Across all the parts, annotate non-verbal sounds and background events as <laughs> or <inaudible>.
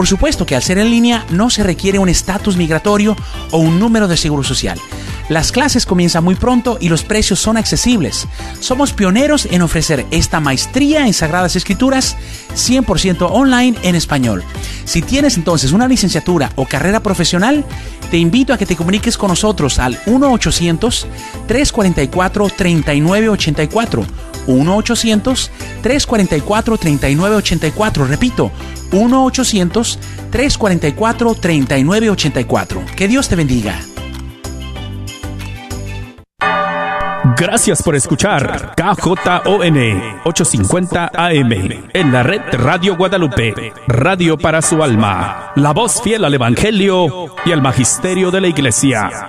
Por supuesto que al ser en línea no se requiere un estatus migratorio o un número de seguro social. Las clases comienzan muy pronto y los precios son accesibles. Somos pioneros en ofrecer esta maestría en Sagradas Escrituras 100% online en español. Si tienes entonces una licenciatura o carrera profesional, te invito a que te comuniques con nosotros al 1-800-344-3984. 1-800-344-3984. Repito, 1-800-344-3984. Que Dios te bendiga. Gracias por escuchar KJON 850 AM en la red Radio Guadalupe, radio para su alma, la voz fiel al Evangelio y al Magisterio de la Iglesia.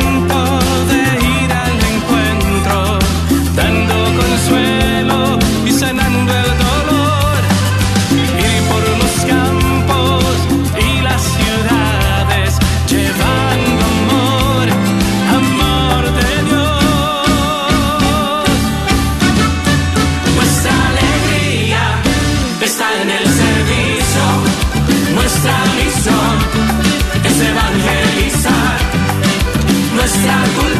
nuestra cultura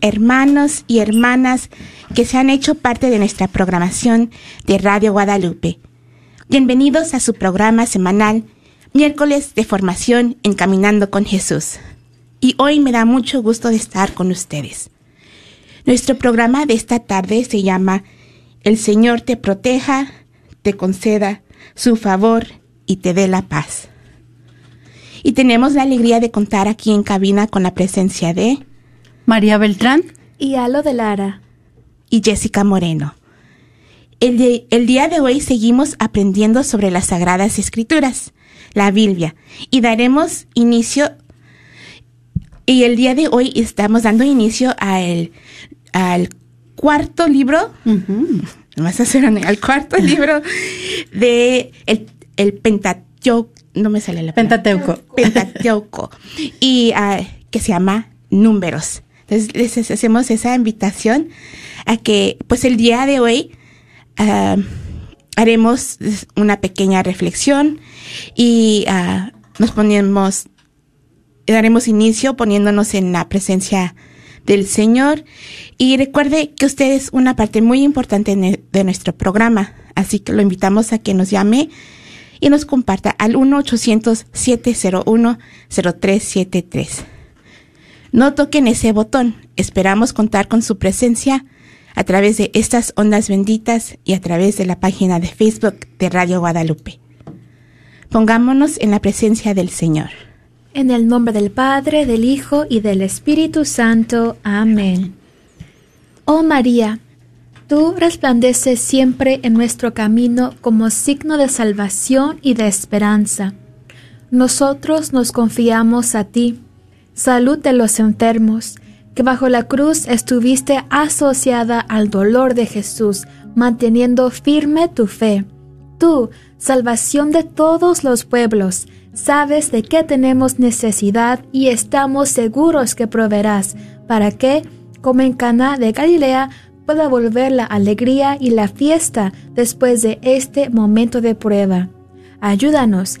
hermanos y hermanas que se han hecho parte de nuestra programación de Radio Guadalupe. Bienvenidos a su programa semanal, miércoles de formación en Caminando con Jesús. Y hoy me da mucho gusto de estar con ustedes. Nuestro programa de esta tarde se llama El Señor te proteja, te conceda su favor y te dé la paz. Y tenemos la alegría de contar aquí en cabina con la presencia de María Beltrán y Alo de Lara. y Jessica Moreno. El, de- el día de hoy seguimos aprendiendo sobre las Sagradas Escrituras, la Biblia, y daremos inicio, y el día de hoy estamos dando inicio a el- al cuarto libro, Vas a hacer al cuarto libro de el, el Pentateuco, no me sale la palabra. Pentateuco. Pentateuco, y ah, que se llama Números. Entonces les hacemos esa invitación a que, pues el día de hoy ah, haremos una pequeña reflexión y ah, nos ponemos, daremos inicio poniéndonos en la presencia del Señor. Y recuerde que usted es una parte muy importante ne- de nuestro programa, así que lo invitamos a que nos llame y nos comparta al 1-800-701-0373. No toquen ese botón, esperamos contar con su presencia a través de estas ondas benditas y a través de la página de Facebook de Radio Guadalupe. Pongámonos en la presencia del Señor. En el nombre del Padre, del Hijo y del Espíritu Santo. Amén. Oh María, tú resplandeces siempre en nuestro camino como signo de salvación y de esperanza. Nosotros nos confiamos a ti. Salud de los enfermos, que bajo la cruz estuviste asociada al dolor de Jesús, manteniendo firme tu fe. tú, salvación de todos los pueblos, sabes de qué tenemos necesidad y estamos seguros que proveerás, para que, como en Cana de Galilea, pueda volver la alegría y la fiesta después de este momento de prueba. Ayúdanos,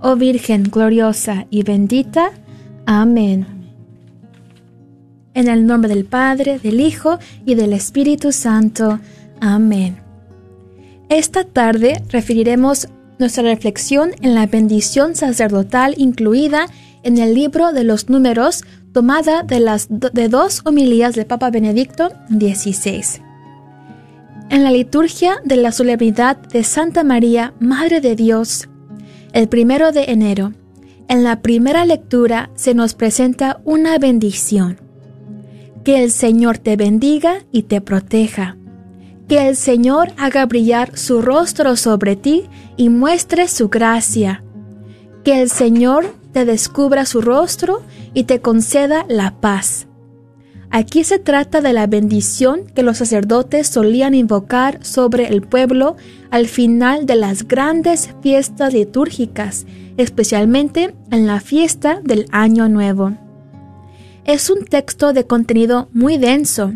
oh Virgen gloriosa y bendita. Amén. En el nombre del Padre, del Hijo y del Espíritu Santo. Amén. Esta tarde referiremos nuestra reflexión en la bendición sacerdotal incluida en el libro de los números tomada de las de dos homilías del Papa Benedicto XVI. En la liturgia de la solemnidad de Santa María, Madre de Dios, el primero de enero, en la primera lectura se nos presenta una bendición. Que el Señor te bendiga y te proteja. Que el Señor haga brillar su rostro sobre ti y muestre su gracia. Que el Señor te descubra su rostro y te conceda la paz. Aquí se trata de la bendición que los sacerdotes solían invocar sobre el pueblo al final de las grandes fiestas litúrgicas, especialmente en la fiesta del Año Nuevo. Es un texto de contenido muy denso,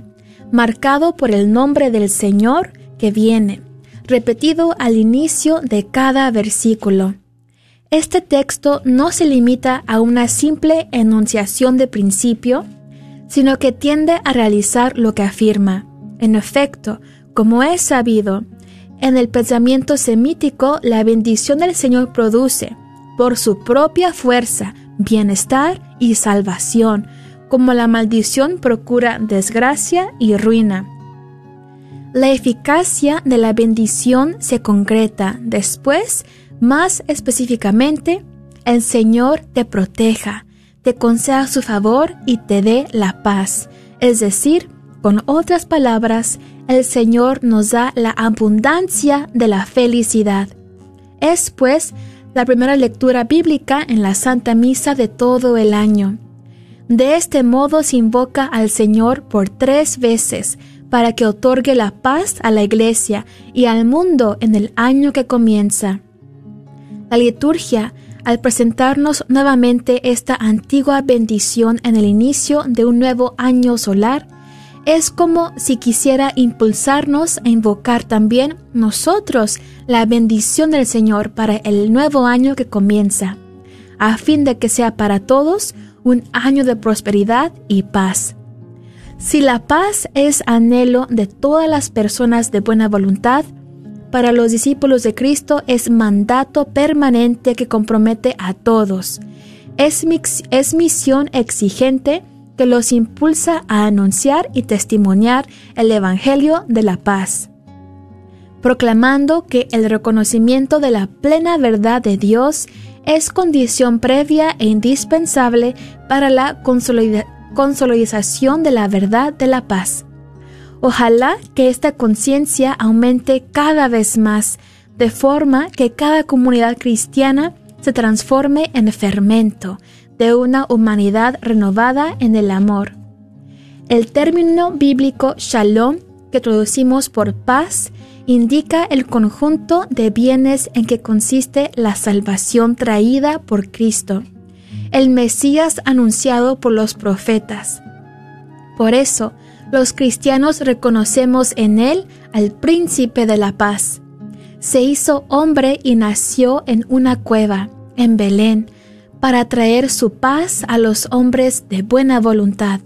marcado por el nombre del Señor que viene, repetido al inicio de cada versículo. Este texto no se limita a una simple enunciación de principio, sino que tiende a realizar lo que afirma. En efecto, como es sabido, en el pensamiento semítico la bendición del Señor produce, por su propia fuerza, bienestar y salvación, como la maldición procura desgracia y ruina. La eficacia de la bendición se concreta después, más específicamente, el Señor te proteja, te conceda su favor y te dé la paz. Es decir, con otras palabras, el Señor nos da la abundancia de la felicidad. Es pues la primera lectura bíblica en la Santa Misa de todo el año. De este modo se invoca al Señor por tres veces para que otorgue la paz a la Iglesia y al mundo en el año que comienza. La liturgia, al presentarnos nuevamente esta antigua bendición en el inicio de un nuevo año solar, es como si quisiera impulsarnos a invocar también nosotros la bendición del Señor para el nuevo año que comienza, a fin de que sea para todos un año de prosperidad y paz. Si la paz es anhelo de todas las personas de buena voluntad, para los discípulos de Cristo es mandato permanente que compromete a todos. Es, misión exigente que los impulsa a anunciar y testimoniar el Evangelio de la paz, proclamando que el reconocimiento de la plena verdad de Dios es condición previa e indispensable para la consolidación de la verdad de la paz. Ojalá que esta conciencia aumente cada vez más, de forma que cada comunidad cristiana se transforme en fermento de una humanidad renovada en el amor. El término bíblico shalom, que traducimos por paz, indica el conjunto de bienes en que consiste la salvación traída por Cristo, el Mesías anunciado por los profetas. Por eso, los cristianos reconocemos en él al príncipe de la paz. Se hizo hombre y nació en una cueva, en Belén, para traer su paz a los hombres de buena voluntad,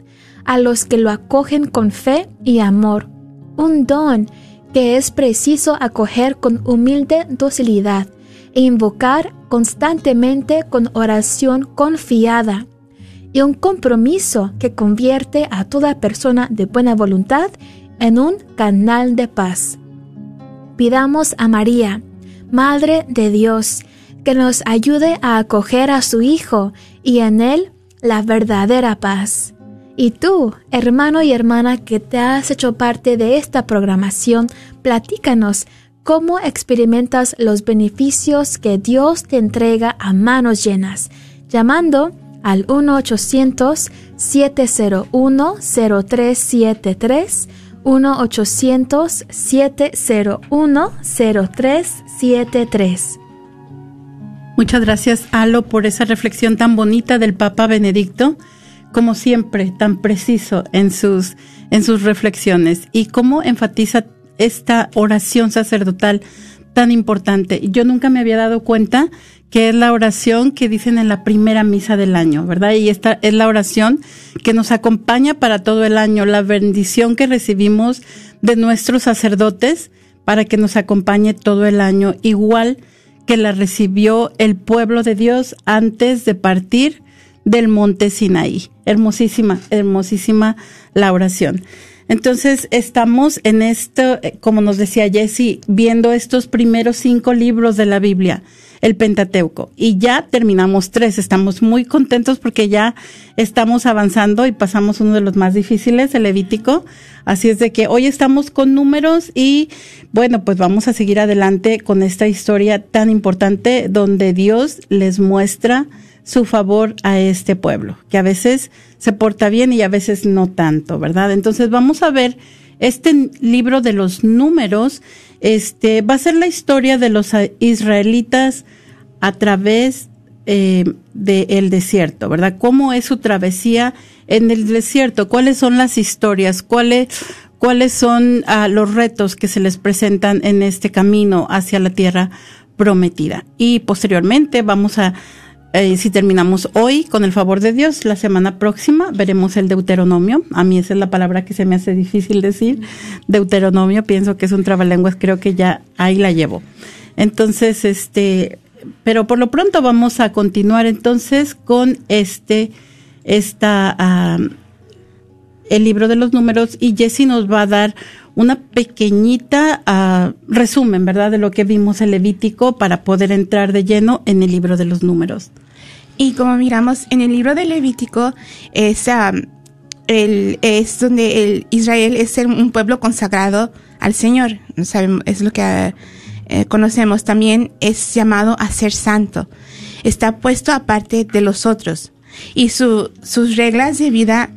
a los que lo acogen con fe y amor, un don que es preciso acoger con humilde docilidad e invocar constantemente con oración confiada y un compromiso que convierte a toda persona de buena voluntad en un canal de paz. Pidamos a María, Madre de Dios, que nos ayude a acoger a su Hijo y en Él la verdadera paz. Y tú, hermano y hermana que te has hecho parte de esta programación, platícanos cómo experimentas los beneficios que Dios te entrega a manos llenas, llamando al 1-800-701-0373, 1-800-701-0373. Muchas gracias, Alo, por esa reflexión tan bonita del Papa Benedicto, como siempre, tan preciso en sus, en sus reflexiones y cómo enfatiza esta oración sacerdotal tan importante. Yo nunca me había dado cuenta que es la oración que dicen en la primera misa del año, ¿verdad? Y esta es la oración que nos acompaña para todo el año, la bendición que recibimos de nuestros sacerdotes para que nos acompañe todo el año, igual que la recibió el pueblo de Dios antes de partir del monte Sinaí. Hermosísima, hermosísima la oración. Entonces estamos en esto, eh, como nos decía Jesse, viendo estos primeros cinco libros de la Biblia, el Pentateuco. Y ya terminamos tres. Estamos muy contentos porque ya estamos avanzando y pasamos uno de los más difíciles, el Levítico. Así es de que hoy estamos con números y bueno, pues vamos a seguir adelante con esta historia tan importante donde Dios les muestra su favor a este pueblo, que a veces se porta bien y a veces no tanto, ¿verdad? Entonces vamos a ver este libro de los números, este va a ser la historia de los israelitas a través eh, del desierto, ¿verdad? ¿Cómo es su travesía en el desierto? ¿Cuáles son las historias? ¿Cuáles, cuáles son ah, los retos que se les presentan en este camino hacia la tierra prometida? Y posteriormente vamos a eh, si terminamos hoy, con el favor de Dios, la semana próxima veremos el Deuteronomio. A mí esa es la palabra que se me hace difícil decir. Deuteronomio, pienso que es un trabalenguas, creo que ya ahí la llevo. Entonces, este, pero por lo pronto vamos a continuar entonces con este, esta, ah, el libro de los números y Jesse nos va a dar una pequeñita ah, resumen, ¿verdad?, de lo que vimos en Levítico para poder entrar de lleno en el libro de los números. Y como miramos en el libro de Levítico, es, el, es donde el Israel es un pueblo consagrado al Señor. Sabemos, es lo que eh, conocemos. También es llamado a ser santo. Está puesto aparte de los otros. Y su, sus reglas de vida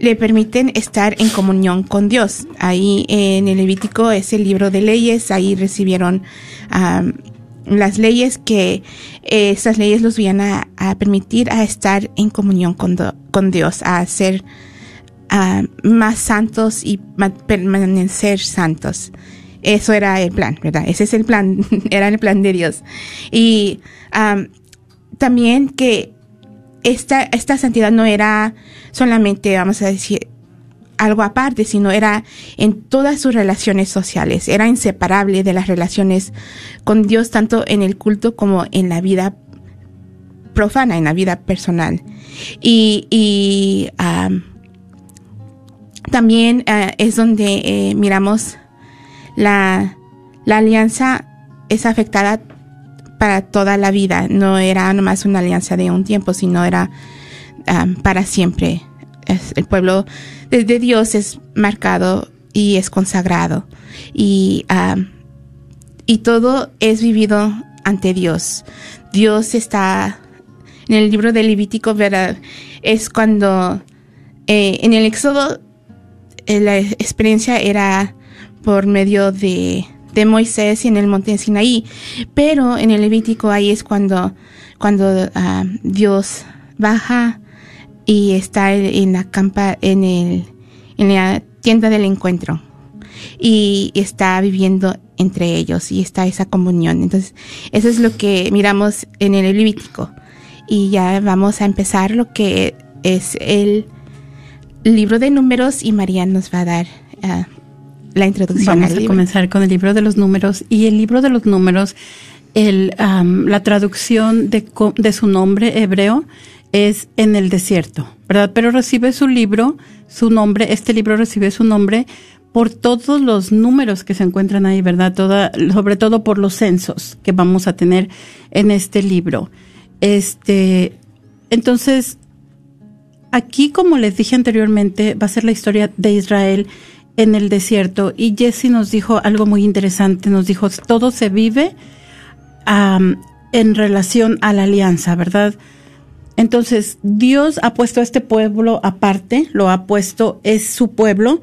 le permiten estar en comunión con Dios. Ahí en el Levítico es el libro de leyes, ahí recibieron las leyes que eh, esas leyes los iban a, permitir a estar en comunión con, con Dios, a ser más santos y permanecer santos. Eso era el plan, ¿verdad? Ese es el plan, <laughs> era el plan de Dios. Y también que esta, esta santidad no era solamente, vamos a decir, algo aparte, sino era en todas sus relaciones sociales, era inseparable de las relaciones con Dios, tanto en el culto como en la vida profana, en la vida personal. Y, también eh, es donde eh, miramos la, la alianza es afectada para toda la vida, no era nomás una alianza de un tiempo, sino era para siempre el pueblo de, Dios es marcado y es consagrado y, y todo es vivido ante Dios. Dios está en el libro de Levítico, ¿verdad? Es cuando eh, en el Éxodo eh, la experiencia era por medio de, de, Moisés y en el monte Sinaí, pero en el Levítico ahí es cuando, cuando Dios baja y está en la campa, en el, en la tienda del encuentro y está viviendo entre ellos y está esa comunión. Entonces, eso es lo que miramos en el Levítico. Y ya vamos a empezar lo que es el libro de números y María nos va a dar ah, la introducción. Vamos a comenzar con el libro de los números y el libro de los números, el, la traducción de, de su nombre hebreo es en el desierto, ¿verdad? Pero recibe su libro, su nombre, este libro recibe su nombre por todos los números que se encuentran ahí, ¿verdad? Toda, sobre todo por los censos que vamos a tener en este libro. Este, entonces, aquí, como les dije anteriormente, va a ser la historia de Israel en el desierto. Y Jesse nos dijo algo muy interesante. Nos dijo, todo se vive en relación a la alianza, ¿verdad? Entonces, Dios ha puesto a este pueblo aparte, lo ha puesto, es su pueblo,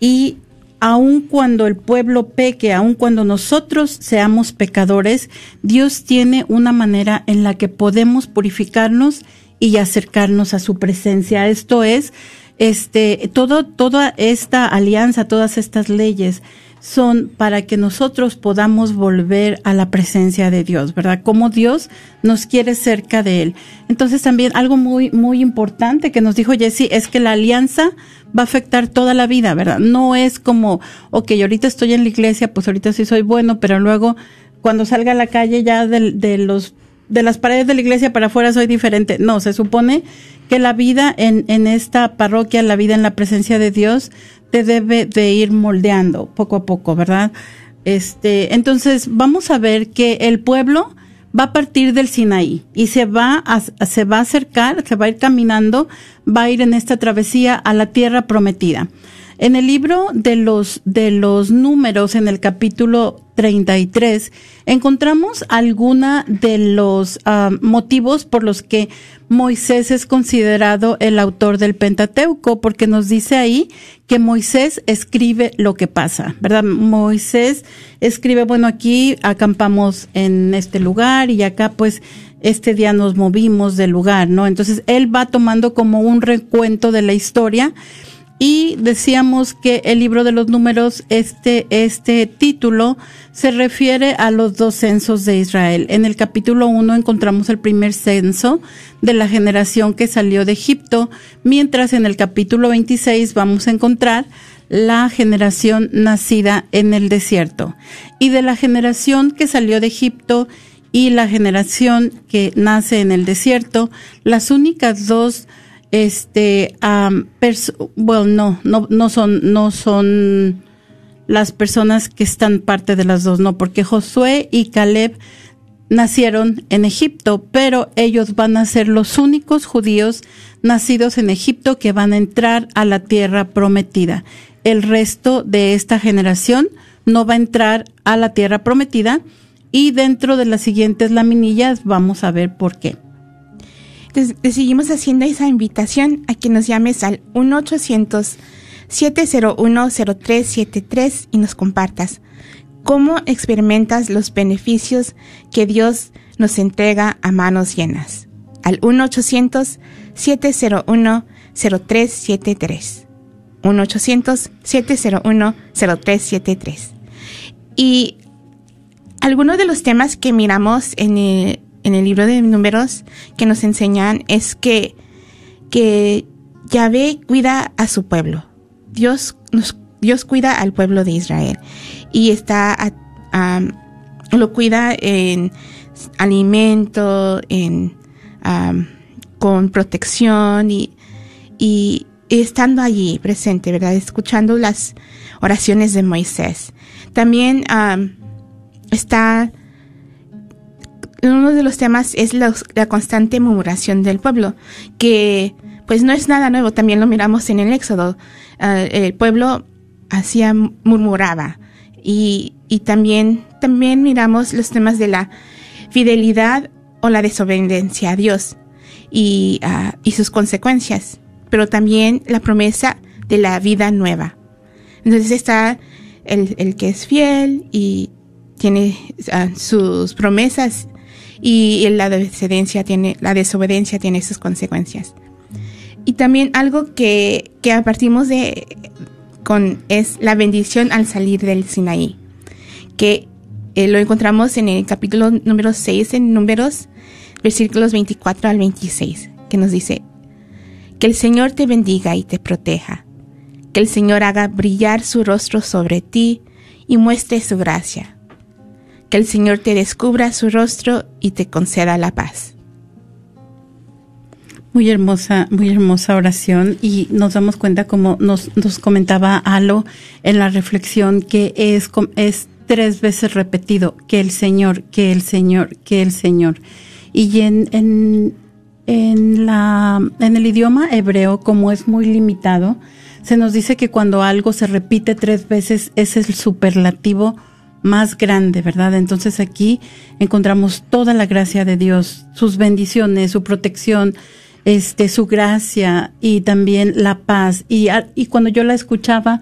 y aun cuando el pueblo peque, aun cuando nosotros seamos pecadores, Dios tiene una manera en la que podemos purificarnos y acercarnos a su presencia. Esto es, este, todo, toda esta alianza, todas estas leyes son para que nosotros podamos volver a la presencia de Dios, ¿verdad? Como Dios nos quiere cerca de Él. Entonces también algo muy, muy importante que nos dijo Jesse es que la alianza va a afectar toda la vida, ¿verdad? No es como, ok, ahorita estoy en la iglesia, pues ahorita sí soy bueno, pero luego cuando salga a la calle ya de, de los de las paredes de la iglesia para afuera soy diferente. No, se supone que la vida en, en esta parroquia, la vida en la presencia de Dios, te debe de ir moldeando poco a poco, ¿verdad? Este, entonces vamos a ver que el pueblo va a partir del Sinaí y se va a, se va a acercar, se va a ir caminando, va a ir en esta travesía a la tierra prometida. En el libro de los, de los números, en el capítulo 33, encontramos alguna de los ah, motivos por los que Moisés es considerado el autor del Pentateuco, porque nos dice ahí que Moisés escribe lo que pasa, ¿verdad? Moisés escribe, bueno, aquí acampamos en este lugar y acá pues este día nos movimos del lugar, ¿no? Entonces él va tomando como un recuento de la historia y decíamos que el libro de los números, este, este título se refiere a los dos censos de Israel. En el capítulo 1 encontramos el primer censo de la generación que salió de Egipto, mientras en el capítulo 26 vamos a encontrar la generación nacida en el desierto. Y de la generación que salió de Egipto y la generación que nace en el desierto, las únicas dos este bueno no no no son no son las personas que están parte de las dos no porque Josué y Caleb nacieron en Egipto pero ellos van a ser los únicos judíos nacidos en Egipto que van a entrar a la tierra prometida. El resto de esta generación no va a entrar a la tierra prometida y dentro de las siguientes laminillas vamos a ver por qué entonces, seguimos haciendo esa invitación a que nos llames al 1-800-701-0373 y nos compartas cómo experimentas los beneficios que Dios nos entrega a manos llenas. Al 1-800-701-0373. 1-800-701-0373. Y algunos de los temas que miramos en el, en el libro de números que nos enseñan es que, que Yahvé cuida a su pueblo. Dios, nos, Dios cuida al pueblo de Israel y está lo cuida en alimento, en con protección y, y, estando allí presente, ¿verdad? Escuchando las oraciones de Moisés. También está uno de los temas es la, constante murmuración del pueblo, que pues no es nada nuevo, también lo miramos en el Éxodo. Ah, el pueblo hacía, murmuraba. Y, y también, también miramos los temas de la fidelidad o la desobediencia a Dios y, ah, y sus consecuencias, pero también la promesa de la vida nueva. Entonces está el, el que es fiel y tiene ah, sus promesas y la desobediencia tiene, la desobediencia tiene sus consecuencias. Y también algo que, que partimos de con es la bendición al salir del Sinaí, que eh, lo encontramos en el capítulo número 6 en números, versículos 24 al 26, que nos dice, que el Señor te bendiga y te proteja, que el Señor haga brillar su rostro sobre ti y muestre su gracia que el Señor te descubra su rostro y te conceda la paz. Muy hermosa, muy hermosa oración y nos damos cuenta como nos, comentaba Alo en la reflexión que es, es tres veces repetido que el Señor, que el Señor, que el Señor. Y en, en, en, la, en el idioma hebreo, como es muy limitado, se nos dice que cuando algo se repite tres veces es el superlativo más grande, ¿verdad? Entonces aquí encontramos toda la gracia de Dios, sus bendiciones, su protección, este, su gracia y también la paz. Y, cuando yo la escuchaba,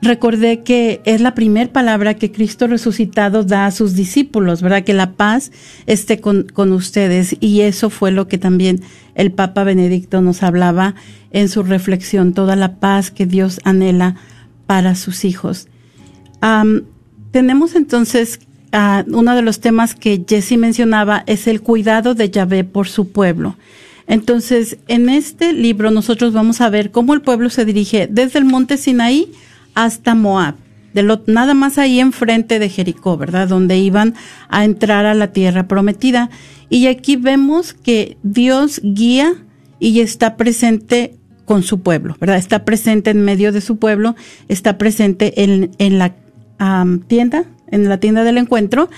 recordé que es la primera palabra que Cristo resucitado da a sus discípulos, ¿verdad? Que la paz esté con, con, ustedes. Y eso fue lo que también el Papa Benedicto nos hablaba en su reflexión, toda la paz que Dios anhela para sus hijos. Tenemos entonces uh, uno de los temas que Jesse mencionaba es el cuidado de Yahvé por su pueblo. Entonces, en este libro nosotros vamos a ver cómo el pueblo se dirige desde el monte Sinaí hasta Moab, de lo, nada más ahí enfrente de Jericó, ¿verdad? Donde iban a entrar a la tierra prometida. Y aquí vemos que Dios guía y está presente con su pueblo, ¿verdad? Está presente en medio de su pueblo, está presente en, en la tienda, en la tienda del encuentro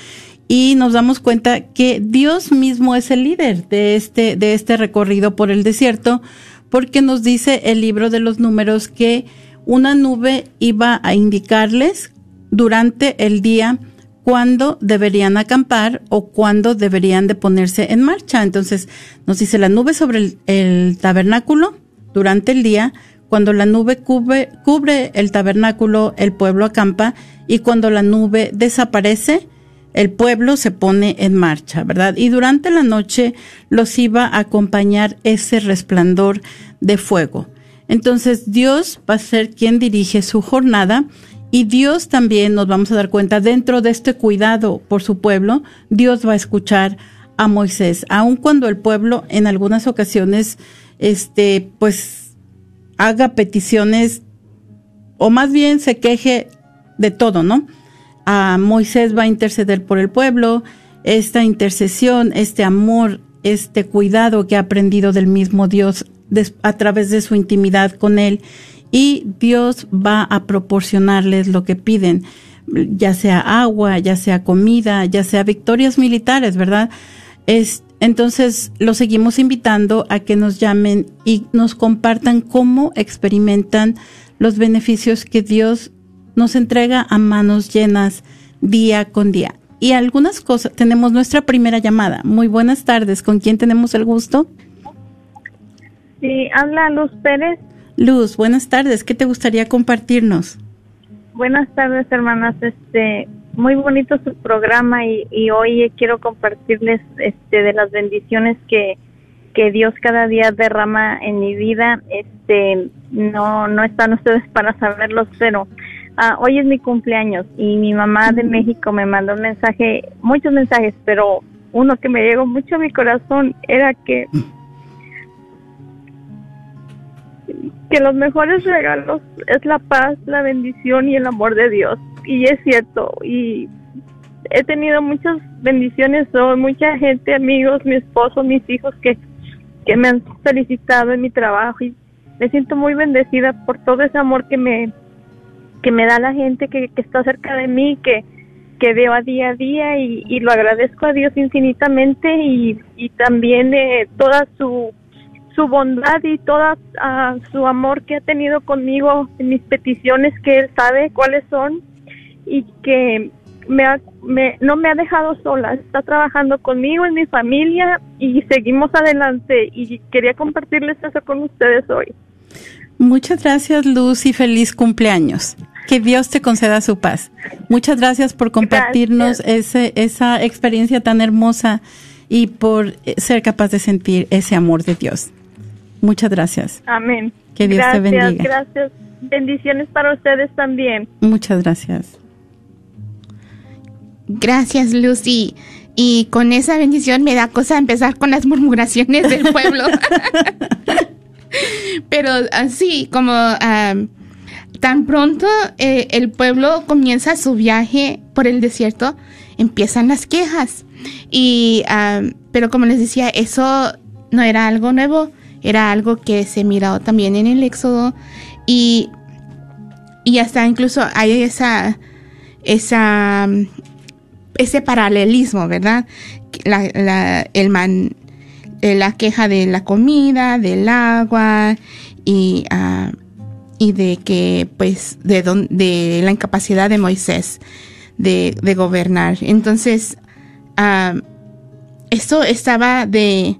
y nos damos cuenta que Dios mismo es el líder de este, de este recorrido por el desierto, porque nos dice el libro de los números que una nube iba a indicarles durante el día cuándo deberían acampar o cuándo deberían de ponerse en marcha. Entonces nos dice la nube sobre el, el tabernáculo durante el día, cuando la nube cubre, cubre el tabernáculo, el pueblo acampa y cuando la nube desaparece, el pueblo se pone en marcha, ¿verdad? Y durante la noche los iba a acompañar ese resplandor de fuego. Entonces Dios va a ser quien dirige su jornada y Dios también nos vamos a dar cuenta dentro de este cuidado por su pueblo, Dios va a escuchar a Moisés, aun cuando el pueblo en algunas ocasiones, este, pues haga peticiones o más bien se queje de todo, ¿no? a Moisés va a interceder por el pueblo, esta intercesión, este amor, este cuidado que ha aprendido del mismo Dios a través de su intimidad con Él y Dios va a proporcionarles lo que piden, ya sea agua, ya sea comida, ya sea victorias militares, ¿verdad? Es, entonces, lo seguimos invitando a que nos llamen y nos compartan cómo experimentan los beneficios que Dios nos entrega a manos llenas día con día. Y algunas cosas, tenemos nuestra primera llamada. Muy buenas tardes, ¿con quién tenemos el gusto? Sí, habla Luz Pérez. Luz, buenas tardes, ¿qué te gustaría compartirnos? Buenas tardes, hermanas. Este, muy bonito su programa y, y hoy quiero compartirles este de las bendiciones que que Dios cada día derrama en mi vida. Este, no no están ustedes para saberlos, pero Ah, hoy es mi cumpleaños y mi mamá de México me mandó un mensaje, muchos mensajes, pero uno que me llegó mucho a mi corazón era que que los mejores regalos es la paz, la bendición y el amor de Dios. Y es cierto, y he tenido muchas bendiciones hoy, mucha gente, amigos, mi esposo, mis hijos que, que me han felicitado en mi trabajo y me siento muy bendecida por todo ese amor que me que me da la gente que, está cerca de mí, que, que veo a día a día y, lo agradezco a Dios infinitamente y, y también eh, toda su, su bondad y toda ah, su amor que ha tenido conmigo en mis peticiones que Él sabe cuáles son y que me, me no me ha dejado sola, está trabajando conmigo, en mi familia y seguimos adelante y quería compartirles eso con ustedes hoy. Muchas gracias Luz y feliz cumpleaños. Que Dios te conceda su paz. Muchas gracias por compartirnos ese, esa experiencia tan hermosa y por ser capaz de sentir ese amor de Dios. Muchas gracias. Amén. Que Dios te bendiga. Gracias. Bendiciones para ustedes también. Muchas gracias. Gracias, Lucy. Y con esa bendición me da cosa empezar con las murmuraciones del <laughs> pueblo. Pero así como tan pronto eh, el pueblo comienza su viaje por el desierto, empiezan las quejas. Y, pero como les decía, eso no era algo nuevo. Era algo que se miró también en el Éxodo y, y hasta incluso hay esa, esa, ese paralelismo, ¿verdad? La, la, el man, eh, la queja de la comida, del agua y, uh, y de que, pues, de, don, de la incapacidad de Moisés de, de gobernar. Entonces, uh, esto estaba de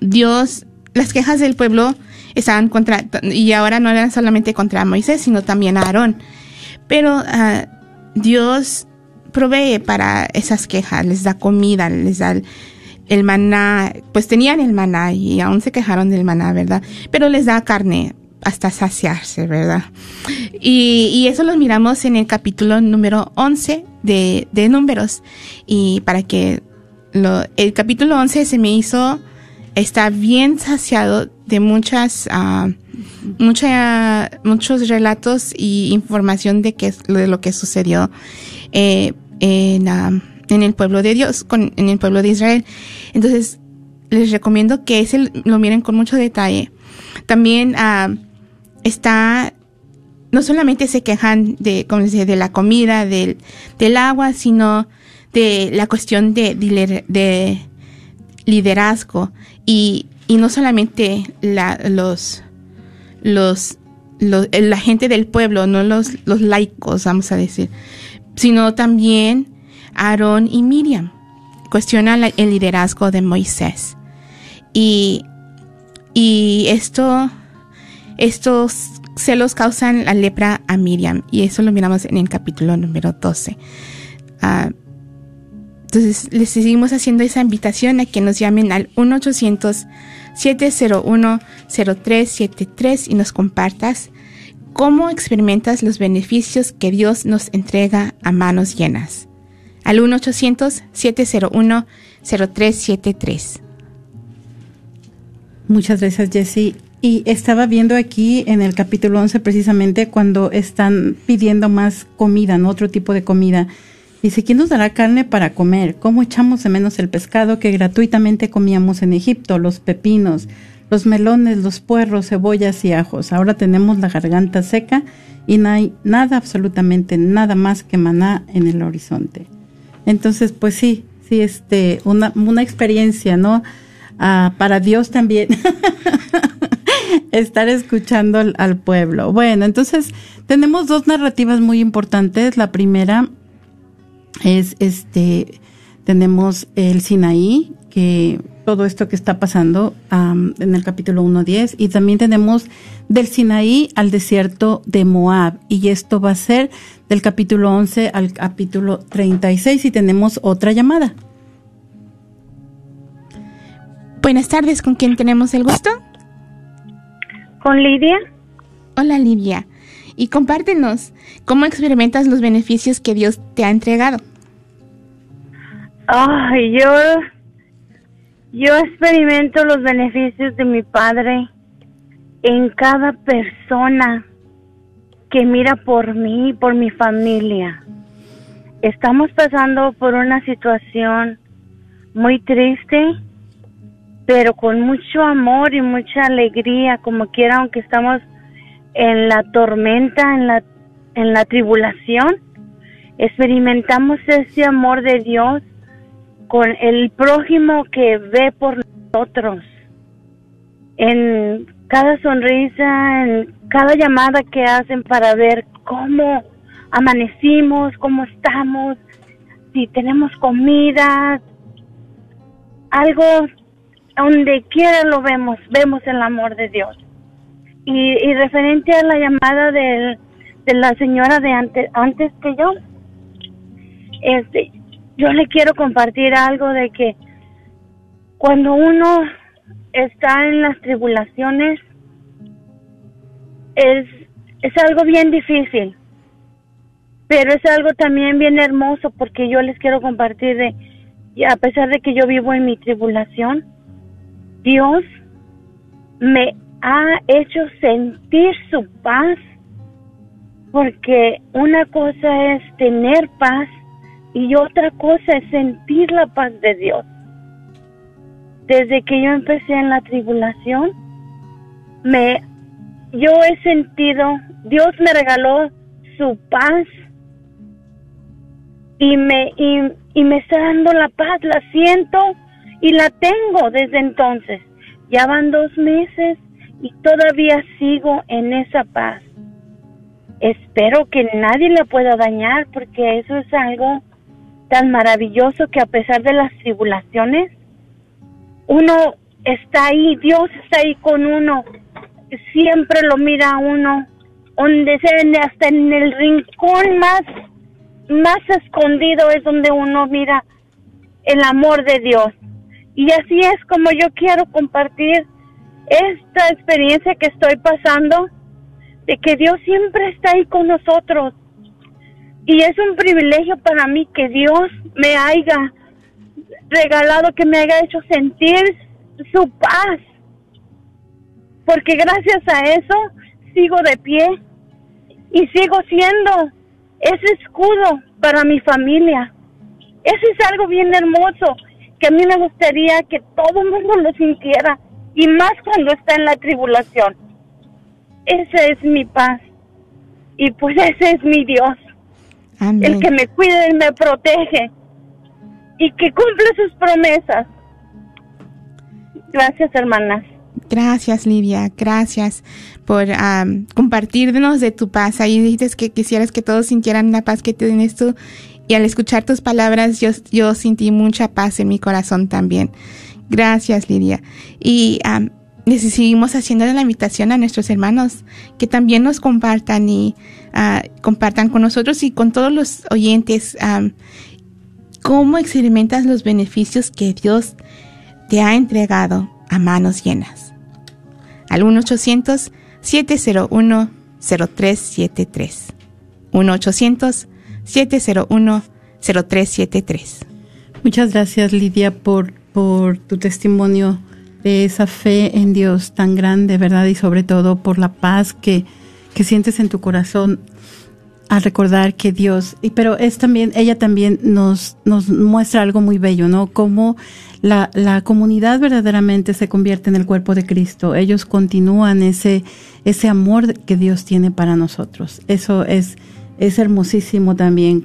Dios, las quejas del pueblo estaban contra, y ahora no eran solamente contra Moisés, sino también a Aarón. Pero uh, Dios provee para esas quejas, les da comida, les da el, maná, pues tenían el maná y aún se quejaron del maná, ¿verdad? Pero les da carne hasta saciarse, ¿verdad? Y, y eso lo miramos en el capítulo número 11 de, de Números. Y para que lo, el capítulo 11 se me hizo, está bien saciado de muchas, uh, muchos relatos y información de, que, de lo que sucedió eh, en, en el pueblo de Dios, con, en el pueblo de Israel. Entonces, les recomiendo que ese lo miren con mucho detalle. También uh, está, no solamente se quejan de, como decía, de la comida, del, agua, sino de la cuestión de, de liderazgo y, y, no solamente la, los, los, los, la gente del pueblo, no los, los laicos, vamos a decir, sino también Aarón y Miriam. Cuestionan el liderazgo de Moisés. Y, y esto, estos celos causan la lepra a Miriam. Y eso lo miramos en el capítulo número 12. Uh, entonces les seguimos haciendo esa invitación a que nos llamen al 1-800-701-0373 y nos compartas cómo experimentas los beneficios que Dios nos entrega a manos llenas. Al 1-800-701-0373. Muchas gracias, Jessie. Y estaba viendo aquí en el capítulo 11 precisamente cuando están pidiendo más comida. Otro tipo de comida. Dice, ¿quién nos dará carne para comer? ¿Cómo echamos de menos el pescado que gratuitamente comíamos en Egipto, los pepinos, los melones, los puerros, cebollas y ajos? Ahora tenemos la garganta seca y no hay nada, absolutamente nada más que maná en el horizonte. Entonces, pues sí, sí, este, una, una experiencia, ¿no? Ah, para Dios también. <laughs> estar escuchando al, al, pueblo. Bueno, entonces tenemos dos narrativas muy importantes. La primera es este, tenemos el Sinaí, que todo esto que está pasando um, en el capítulo 1.10, y también tenemos del Sinaí al desierto de Moab, y esto va a ser del capítulo 11 al capítulo 36, y tenemos otra llamada. Buenas tardes, ¿con quién tenemos el gusto? Con Lidia. Hola Lidia, y compártenos, ¿cómo experimentas los beneficios que Dios te ha entregado? Ay, yo, yo experimento los beneficios de mi Padre en cada persona que mira por mí, por mi familia. Estamos pasando por una situación muy triste, pero con mucho amor y mucha alegría, como quiera, aunque estamos en la tormenta, en la, en la tribulación, experimentamos ese amor de Dios con el prójimo que ve por nosotros. En cada sonrisa, en cada llamada que hacen para ver cómo amanecimos, cómo estamos, si tenemos comida, algo donde quiera lo vemos, vemos el amor de Dios. Y, referente a la llamada de la señora de antes, antes que yo, este, yo le quiero compartir algo de que cuando uno está en las tribulaciones es, es algo bien difícil, pero es algo también bien hermoso porque yo les quiero compartir de, a pesar de que yo vivo en mi tribulación, Dios me ha hecho sentir su paz, porque una cosa es tener paz y otra cosa es sentir la paz de Dios. desde que yo empecé en la tribulación, me, yo he sentido, Dios me regaló su paz y me, y, y me está dando la paz, la siento y la tengo desde entonces. Ya van dos meses y todavía sigo en esa paz. Espero que nadie la pueda dañar porque eso es algo tan maravilloso que a pesar de las tribulaciones, uno está ahí, Dios está ahí con uno, siempre lo mira uno, donde sea, hasta en el rincón más, más escondido es donde uno mira el amor de Dios. Y así es como yo quiero compartir esta experiencia que estoy pasando, de que Dios siempre está ahí con nosotros. Y es un privilegio para mí que Dios me haya regalado, que me haya hecho sentir su paz. Porque gracias a eso sigo de pie y sigo siendo ese escudo para mi familia. Eso es algo bien hermoso que a mí me gustaría que todo el mundo lo sintiera y más cuando está en la tribulación. Esa es mi paz y pues ese es mi Dios. El que me cuida y me protege y que cumple sus promesas. Gracias, hermanas. Gracias, Lidia. Gracias por compartirnos de tu paz. Ahí dices que quisieras que todos sintieran la paz que tienes tú. Y al escuchar tus palabras, yo, yo sentí mucha paz en mi corazón también. Gracias, Lidia. Y um, seguimos haciendo la invitación a nuestros hermanos que también nos compartan y ah, compartan con nosotros y con todos los oyentes cómo experimentas los beneficios que Dios te ha entregado a manos llenas. Al 1-800-701-0373. 1-800-701-0373. Muchas gracias Lidia por, por tu testimonio esa fe en Dios tan grande, ¿verdad? Y sobre todo por la paz que, que sientes en tu corazón al recordar que Dios, y pero es también, ella también nos, nos muestra algo muy bello, ¿no? Cómo la, la comunidad verdaderamente se convierte en el cuerpo de Cristo. Ellos continúan ese, ese amor que Dios tiene para nosotros. Eso es, es hermosísimo también,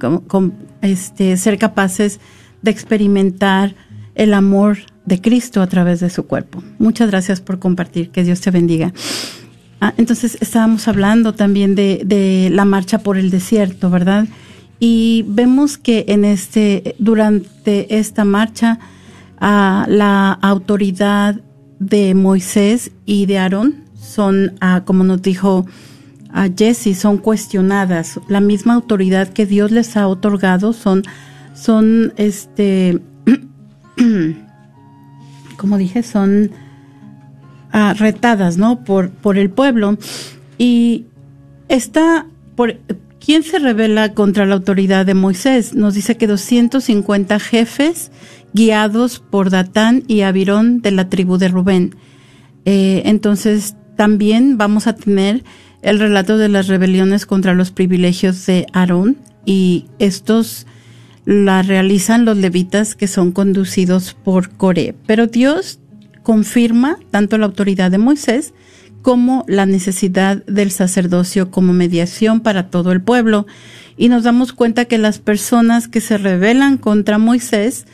este, ser capaces de experimentar el amor de Cristo a través de su cuerpo. Muchas gracias por compartir. Que Dios te bendiga. Ah, entonces estábamos hablando también de, la marcha por el desierto, ¿verdad? Y vemos que en este, durante esta marcha, ah, la autoridad de Moisés y de Aarón son, ah, como nos dijo Jesse, son cuestionadas. La misma autoridad que Dios les ha otorgado son, son, este, <clears throat> como dije, son retadas, ¿no? Por, por el pueblo. Y está, por, ¿quién se revela contra la autoridad de Moisés? Nos dice que 250 jefes guiados por Datán y Abirón de la tribu de Rubén. Eh, entonces, también vamos a tener el relato de las rebeliones contra los privilegios de Aarón y estos la realizan los levitas que son conducidos por Coré. Pero Dios confirma tanto la autoridad de Moisés como la necesidad del sacerdocio como mediación para todo el pueblo. Y nos damos cuenta que las personas que se rebelan contra Moisés,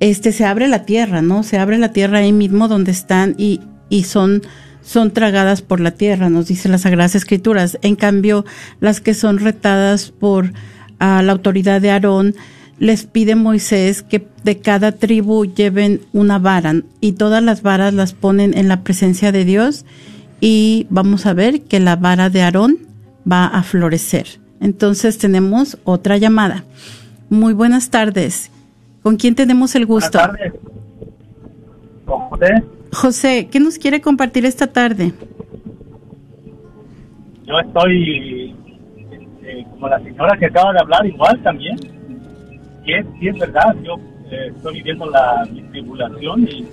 este se abre la tierra, ¿no? Se abre la tierra ahí mismo donde están y, y son son tragadas por la tierra, nos dice las Sagradas Escrituras. En cambio, las que son retadas por la autoridad de Aarón, les pide Moisés que de cada tribu lleven una vara y todas las varas las ponen en la presencia de Dios y vamos a ver que la vara de Aarón va a florecer. Entonces tenemos otra llamada. Muy buenas tardes. ¿Con quién tenemos el gusto? Buenas tardes. ¿Con José? José, ¿qué nos quiere compartir esta tarde? Yo estoy eh, como la señora que acaba de hablar, igual también sí es, verdad, yo eh, estoy viviendo la tribulación y,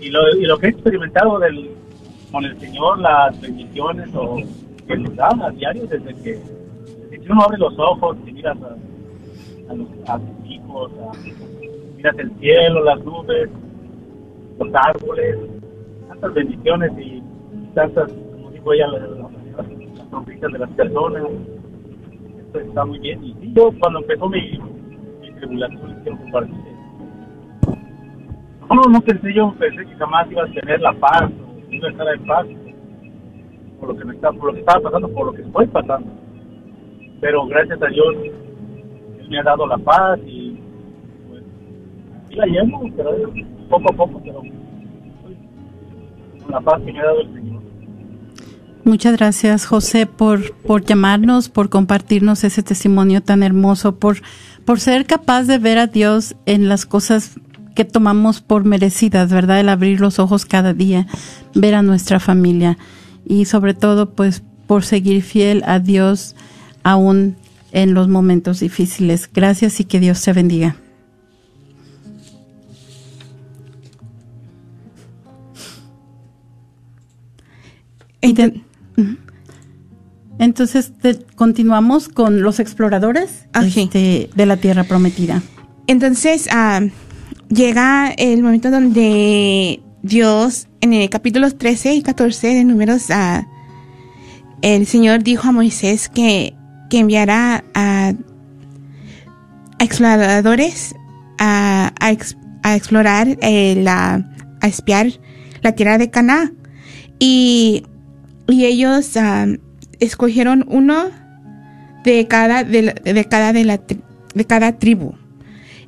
y, lo, y lo que he experimentado del, con el Señor, las bendiciones o que nos da a diario desde que, uno abre los ojos y miras a, los, tus hijos, miras el cielo, las nubes, los árboles, tantas bendiciones y tantas, como digo ella, las, las de las personas. Está muy bien. Y yo cuando empezó mi, mi tribulación, quiero compartir. No, no pensé yo, pensé que jamás iba a tener la paz, iba a estar en paz por lo que me está, por lo que estaba pasando, por lo que estoy pasando. Pero gracias a Dios me ha dado la paz y pues la llevo, pero poco a poco, pero con la paz que me ha dado el Señor. Muchas gracias, José, por, por llamarnos, por compartirnos ese testimonio tan hermoso, por, por ser capaz de ver a Dios en las cosas que tomamos por merecidas, ¿verdad? El abrir los ojos cada día, ver a nuestra familia y sobre todo, pues, por seguir fiel a Dios aún en los momentos difíciles. Gracias y que Dios te bendiga. Ujú. Entonces, te- continuamos con los exploradores Ah, este, de la Tierra Prometida. Entonces ah, llega el momento donde Dios, en el capítulo 13 y 14 de Números, ah, el Señor dijo a Moisés que, que enviara a, a exploradores a, a ex- a explorar, eh, la, a espiar la tierra de Canaán. Y, y ellos ah, escogieron uno de cada de, de cada de la de cada tribu.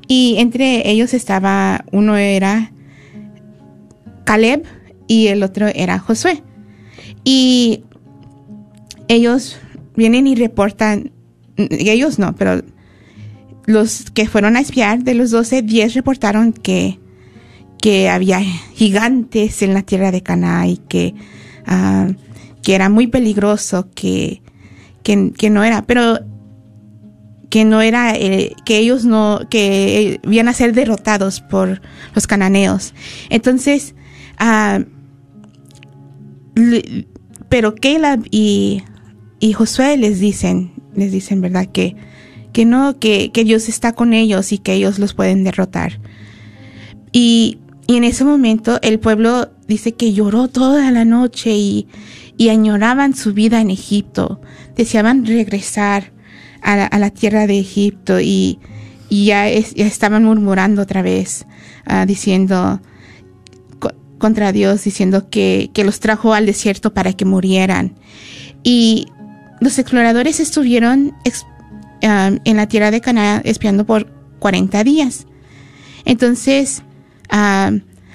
Y entre ellos estaba, uno era Caleb y el otro era Josué. Y ellos vienen y reportan, ellos no, pero los que fueron a espiar de los 12, 10 reportaron que, que había gigantes en la tierra de Canaán y que, ah, que era muy peligroso, que, que, no era, pero que no era, eh, que ellos no, que iban a ser derrotados por los cananeos. Entonces, ah, pero Caleb y, y Josué les dicen, les dicen, ¿verdad? Que, que no, que, que Dios está con ellos y que ellos los pueden derrotar. Y, y en ese momento el pueblo dice que lloró toda la noche y, y añoraban su vida en Egipto, deseaban regresar a la, tierra de Egipto y, y ya, es- ya estaban murmurando otra vez, ah, diciendo co- contra Dios, diciendo que, que los trajo al desierto para que murieran. Y los exploradores estuvieron ah, en la tierra de Canaán espiando por 40 días. Entonces, ah,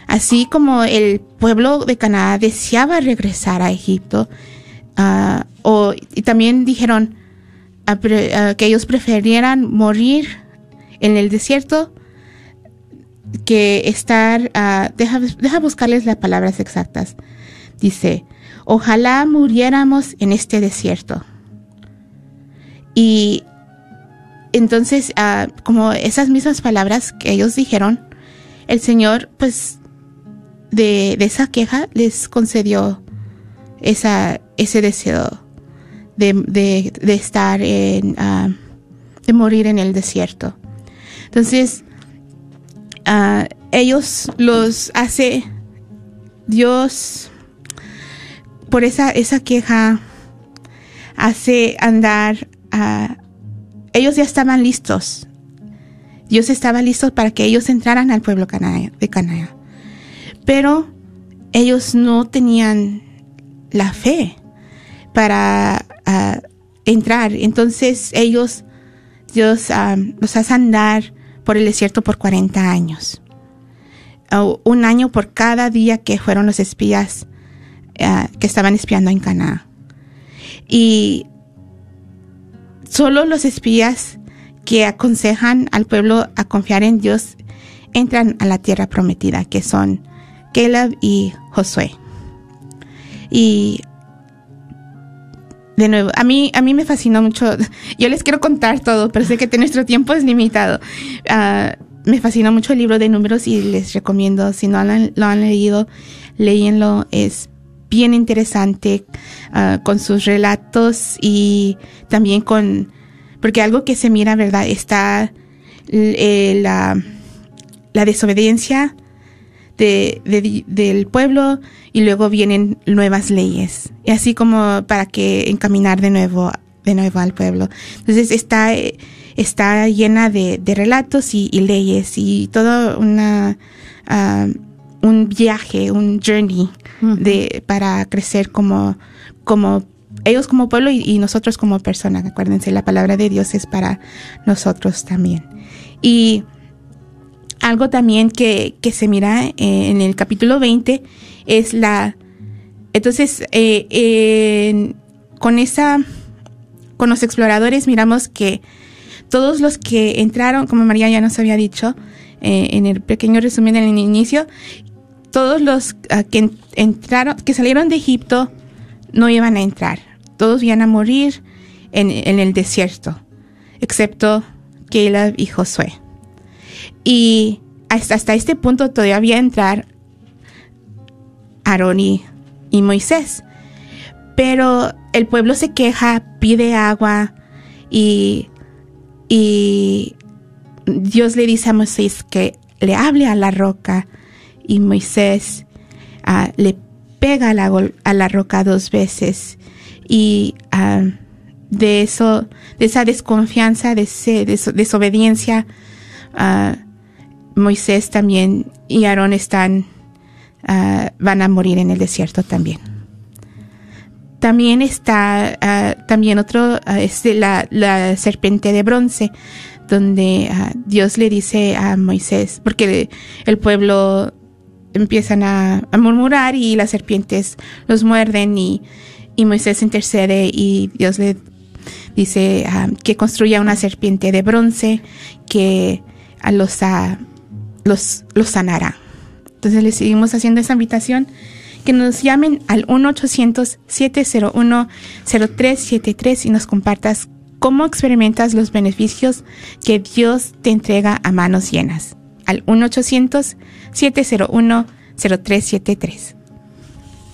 así como el pueblo de Canaán deseaba regresar a Egipto, ah, y también dijeron ah, ah, que ellos preferieran morir en el desierto que estar, deja, deja buscarles las palabras exactas. Dice, ojalá muriéramos en este desierto. Y entonces, como esas mismas palabras que ellos dijeron, el Señor, pues, de, esa queja les concedió esa, ese deseo de, de, de estar en, ah, de morir en el desierto. Entonces, ah, ellos los hace Dios por esa, esa queja hace andar a ellos ya estaban listos. Dios estaba listo para que ellos entraran al pueblo de Canaán. Pero ellos no tenían la fe para ah, entrar. Entonces ellos, Dios ah, los hace andar por el desierto por 40 años. Ah, un año por cada día que fueron los espías que estaban espiando en Canaán. Y solo los espías que aconsejan al pueblo a confiar en Dios entran a la tierra prometida, que son Caleb y Josué. Y de nuevo, a mí, a mí me fascinó mucho. <laughs> Yo les quiero contar todo, pero sé que nuestro tiempo es limitado. Ah, me fascinó mucho el libro de números y les recomiendo, si no lo han, leído, léenlo. Es bien interesante ah, con sus relatos y también con, porque algo que se mira, ¿verdad? Está eh, la, la desobediencia de, de- del pueblo y luego vienen nuevas leyes. Y así como para que encaminar de nuevo, de nuevo al pueblo. Entonces está, está llena de, de relatos y, y leyes y todo una, ah, un viaje, un journey de, para crecer como, como ellos como pueblo y, y nosotros como personas. Acuérdense, la palabra de Dios es para nosotros también. Y algo también que, que se mira eh, en el capítulo 20 es la... Entonces, eh, con esa... Con los exploradores miramos que todos los que entraron, como María ya nos había dicho, eh, en el pequeño resumen en el inicio, todos los ah, que en- entraron, que salieron de Egipto, no iban a entrar. Todos iban a morir en, en el desierto, excepto Caleb y Josué. Y hasta, este punto todavía entrar Aarón y, y Moisés. Pero el pueblo se queja, pide agua y, y Dios le dice a Moisés que le hable a la roca y Moisés ah, le pega a la, a la roca dos veces y ah, de eso, de esa desconfianza, de esa desobediencia, ah, Moisés también y Aarón están, ah, van a morir en el desierto también. También está, ah, también otro, ah, es la, la serpiente de bronce, donde Dios le dice a Moisés, porque el pueblo empiezan a, murmurar y las serpientes los muerden y, y Moisés intercede y Dios le dice que construya una serpiente de bronce que los, ah, los, los sanará. Entonces le seguimos haciendo esa invitación que nos llamen al 1-800-701-0373 y nos compartas cómo experimentas los beneficios que Dios te entrega a manos llenas. Al 1-800-701-0373.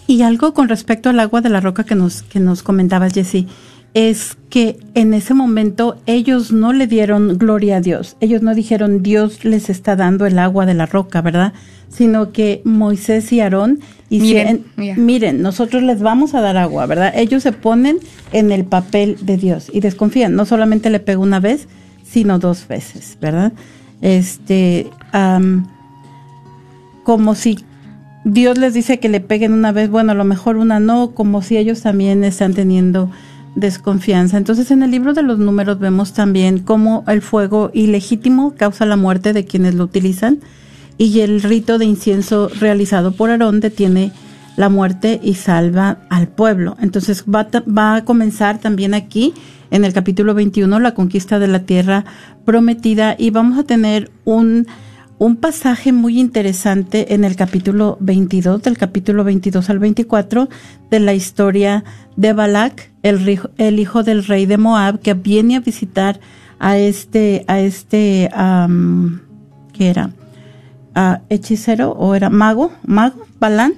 Y algo con respecto al agua de la roca que nos, que nos comentabas, Jessie, es que en ese momento ellos no le dieron gloria a Dios. Ellos no dijeron Dios les está dando el agua de la roca, ¿verdad? Sino que Moisés y Aarón hicieron, Miren, nosotros les vamos a dar agua, ¿verdad? Ellos se ponen en el papel de Dios y desconfían. No solamente le pegó una vez, sino dos veces, ¿verdad? Este, como si Dios les dice que le peguen una vez, bueno, a lo mejor una no, como si ellos también están teniendo desconfianza. Entonces, en el libro de los números vemos también cómo el fuego ilegítimo causa la muerte de quienes lo utilizan y el rito de incienso realizado por Aarón detiene la muerte y salva al pueblo. Entonces, va, va a comenzar también aquí en el capítulo 21 la conquista de la tierra prometida y vamos a tener un un pasaje muy interesante en el capítulo 22, del capítulo 22 al 24, de la historia de Balak, el, hijo del rey de Moab, que viene a visitar a este, a este, ¿qué era? Ah, hechicero o era mago, mago, Balán,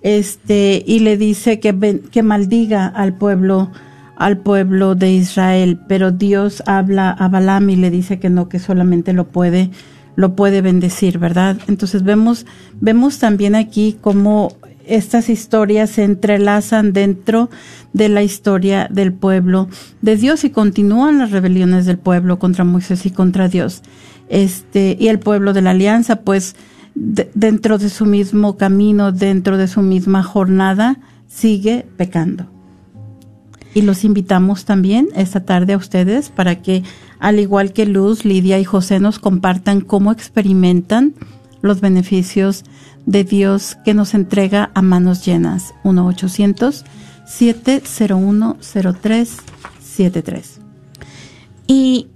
este, y le dice que, que maldiga al pueblo, al pueblo de Israel, pero Dios habla a Balaam y le dice que no, que solamente lo puede, lo puede bendecir, ¿verdad? Entonces vemos, vemos también aquí cómo estas historias se entrelazan dentro de la historia del pueblo de Dios y continúan las rebeliones del pueblo contra Moisés y contra Dios. Este, y el pueblo de la alianza, pues, de- dentro de su mismo camino, dentro de su misma jornada, sigue pecando. Y los invitamos también esta tarde a ustedes para que, al igual que Luz, Lidia y José, nos compartan cómo experimentan los beneficios de Dios que nos entrega a manos llenas. 1-800-701-0373. Y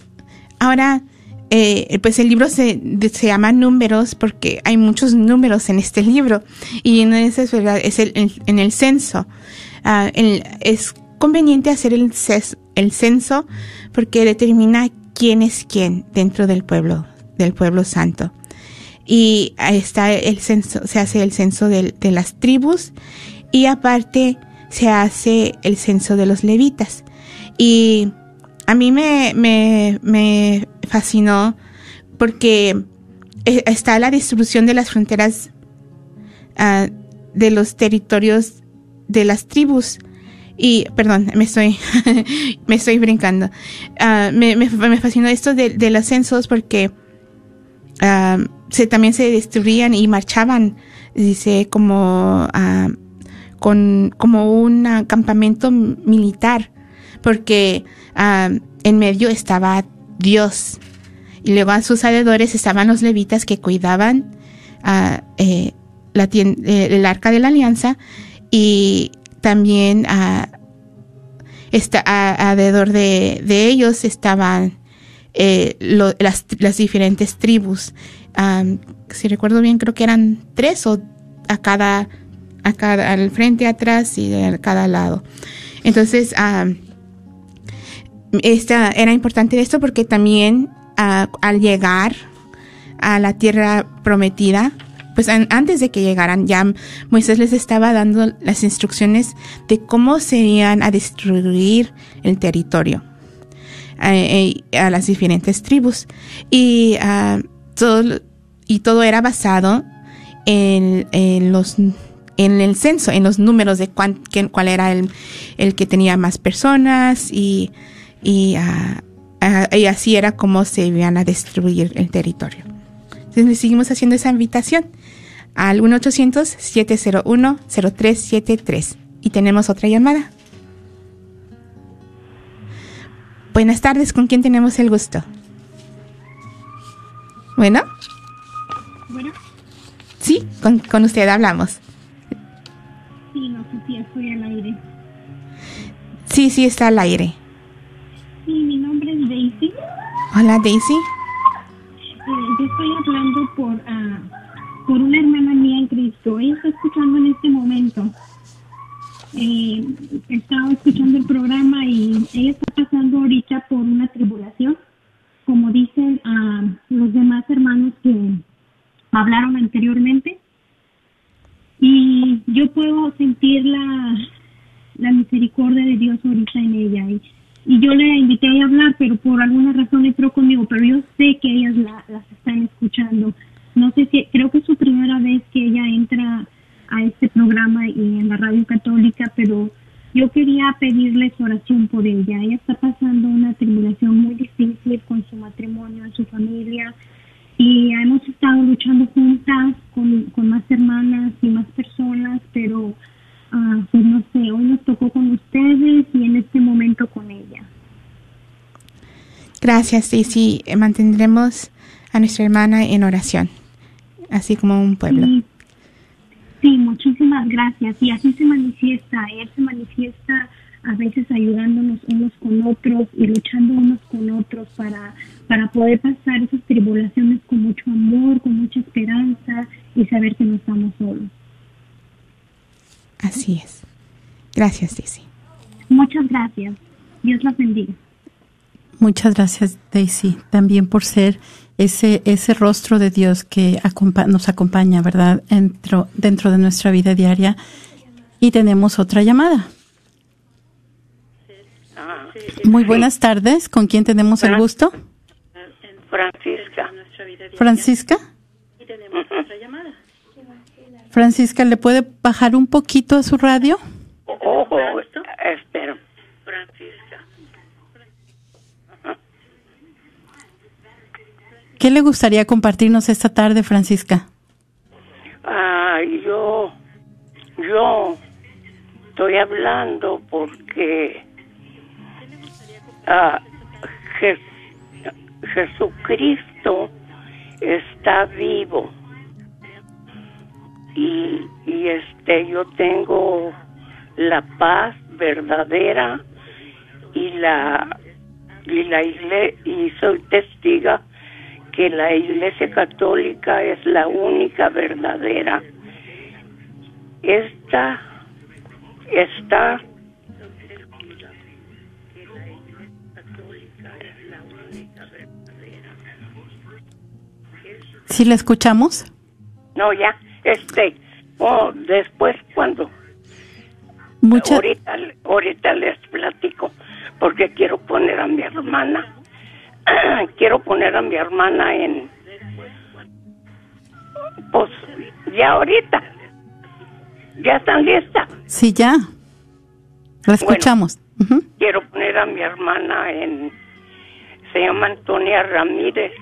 ahora, eh, pues el libro se, se llama Números porque hay muchos números en este libro. Y en ese es el, en el censo. Ah, es conveniente hacer el, censo porque determina quién es quién dentro del pueblo, del pueblo santo. Y ahí está el censo, se hace el censo de las tribus y aparte se hace el censo de los levitas. Y a mí me, me, me fascinó porque eh, está la distribución de las fronteras ah, de los territorios de las tribus. Y, perdón, me estoy, <laughs> me estoy brincando. Ah, me, me, me, fascinó esto de, de los censos porque ah, se, también se destruían y marchaban, dice, como, con, como un campamento militar, porque en medio estaba Dios. Y luego a sus alrededores estaban los levitas que cuidaban eh, eh, el arca de la alianza y también está, alrededor de, ellos estaban eh, las, las, diferentes tribus. si recuerdo bien, creo que eran tres o a cada, a cada al frente, atrás y a cada lado. Entonces, esta, era importante esto porque también al llegar a la tierra prometida, pues antes de que llegaran, ya Moisés les estaba dando las instrucciones de cómo se iban a destruir el territorio eh, eh, a las diferentes tribus. Y, ah, todo, y todo era basado en el censo, en los números de cuán, cuál era el, el, que tenía más personas y, y, ah, ah, y así era como se iban a destruir el territorio. Entonces seguimos haciendo esa invitación al 1-800-701-0373. Y tenemos otra llamada. Buenas tardes, ¿con quién tenemos el gusto? Bueno. Bueno. Sí, con, con usted hablamos. Sí, no sé si estoy al aire. Sí, sí, está al aire. Sí, mi nombre es Daisy. Hola, Daisy. Yo estoy hablando por... Uh, por una hermana mía en Cristo. Ella está escuchando en este momento. Eh, estaba escuchando el programa y ella está pasando ahorita por una tribulación, como dicen a los demás hermanos que hablaron anteriormente. Y yo puedo sentir la, la misericordia de Dios ahorita en ella. Y yo le invité a hablar, pero por alguna razón entró conmigo, pero yo sé que ellas la, las están escuchando no sé si, creo que es su primera vez que ella entra a este programa y en la radio católica, pero yo quería pedirles oración por ella. Ella está pasando una tribulación muy difícil con su matrimonio, en su familia, y hemos estado luchando juntas con, con más hermanas y más personas, pero pues no sé, hoy nos tocó con ustedes y en este momento con ella. Gracias, sí, Mantendremos a nuestra hermana en oración así como un pueblo. Sí. muchísimas gracias. Y así se manifiesta, Él se manifiesta a veces ayudándonos unos con otros y luchando unos con otros para, para poder pasar esas tribulaciones con mucho amor, con mucha esperanza y saber que no estamos solos. Así es. Gracias, Daisy. Muchas gracias. Dios la bendiga. Muchas gracias, Daisy, también por ser ese, ese rostro de Dios que nos acompaña, ¿verdad?, dentro, dentro de nuestra vida diaria. Y tenemos otra llamada. Muy buenas tardes. ¿Con quién tenemos el gusto? Francisca. Francisca. Francisca, ¿le puede bajar un poquito a su radio? Ojo, espero. ¿Qué le gustaría compartirnos esta tarde, Francisca? Ah, yo, yo estoy hablando porque ah, Jesucristo está vivo y, y este yo tengo la paz verdadera y la y la iglesia y soy testiga que la Iglesia Católica es la única verdadera. Esta está ¿Sí la escuchamos? No, ya, este, oh, después cuando ahorita, ahorita les platico porque quiero poner a mi hermana <clears throat> quiero poner a mi hermana en pues ya ahorita ¿Ya están listas? Sí, ya. La escuchamos. Quiero poner a mi hermana en... Se llama Antonia Ramírez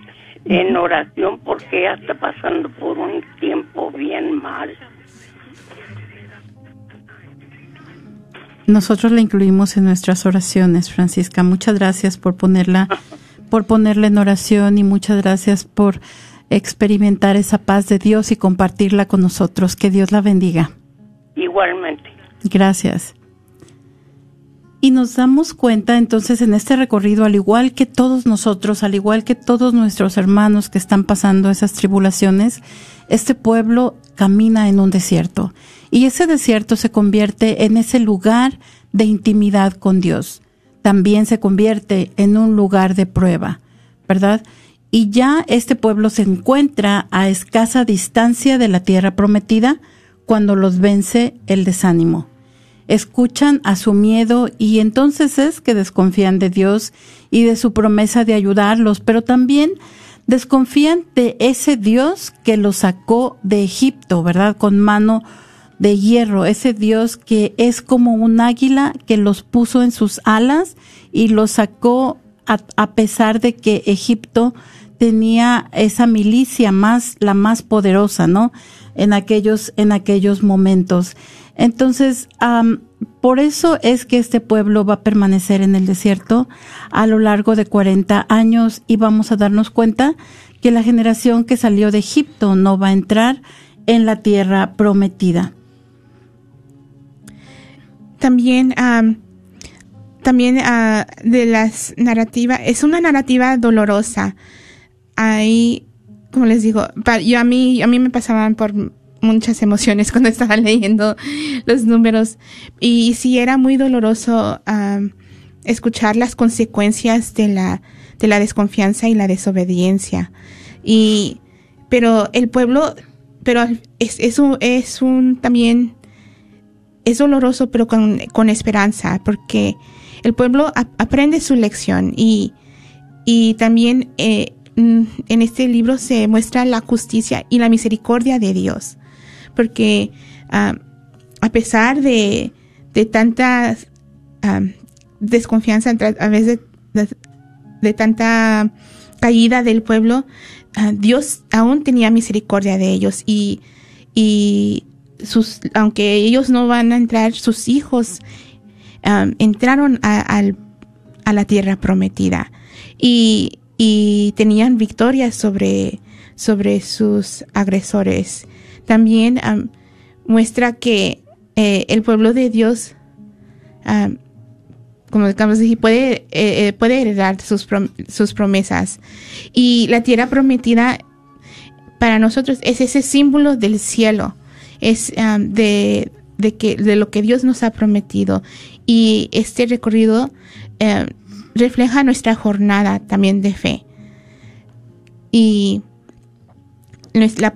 en oración porque ella está pasando por un tiempo bien mal. Nosotros la incluimos en nuestras oraciones, Francisca. Muchas gracias por ponerla, por ponerla en oración y muchas gracias por experimentar esa paz de Dios y compartirla con nosotros. Que Dios la bendiga. Igualmente. Gracias. Y nos damos cuenta entonces en este recorrido, al igual que todos nosotros, al igual que todos nuestros hermanos que están pasando esas tribulaciones, este pueblo camina en un desierto. Y ese desierto se convierte en ese lugar de intimidad con Dios. También se convierte en un lugar de prueba, ¿verdad? Y ya este pueblo se encuentra a escasa distancia de la tierra prometida cuando los vence el desánimo escuchan a su miedo y entonces es que desconfían de Dios y de su promesa de ayudarlos, pero también desconfían de ese Dios que los sacó de Egipto, ¿verdad? Con mano de hierro, ese Dios que es como un águila que los puso en sus alas y los sacó a, pesar de que Egipto tenía esa milicia más, la más poderosa, ¿no? En aquellos, en aquellos momentos. Entonces, am, por eso es que este pueblo va a permanecer en el desierto a lo largo de 40 años y vamos a darnos cuenta que la generación que salió de Egipto no va a entrar en la tierra prometida. También, am, también ah, de las narrativas, es una narrativa dolorosa. Ahí, como les digo, yo a mí, a mí me pasaban por muchas emociones <laughs> cuando estaba leyendo los números. Y sí era muy doloroso escuchar las consecuencias de la de la desconfianza y la desobediencia. Y pero el pueblo pero es, es un es un también es doloroso pero con, con esperanza porque el pueblo aprende su lección y y también eh, mm, en este libro se muestra la justicia y la misericordia de Dios porque ah, a pesar de, de tanta ah, desconfianza a veces de, tanta caída del pueblo ah, Dios aún tenía misericordia de ellos y y sus aunque ellos no van a entrar sus hijos entraron a, al- a la tierra prometida y, y tenían victoria sobre, sobre sus agresores. También am, muestra que eh, el pueblo de Dios, como acabamos puede, eh, eh, puede heredar sus, sus promesas. Y la tierra prometida para nosotros es ese símbolo del cielo, es am, de, de, que, de lo que Dios nos ha prometido. Y este recorrido refleja nuestra jornada también de fe. Y la,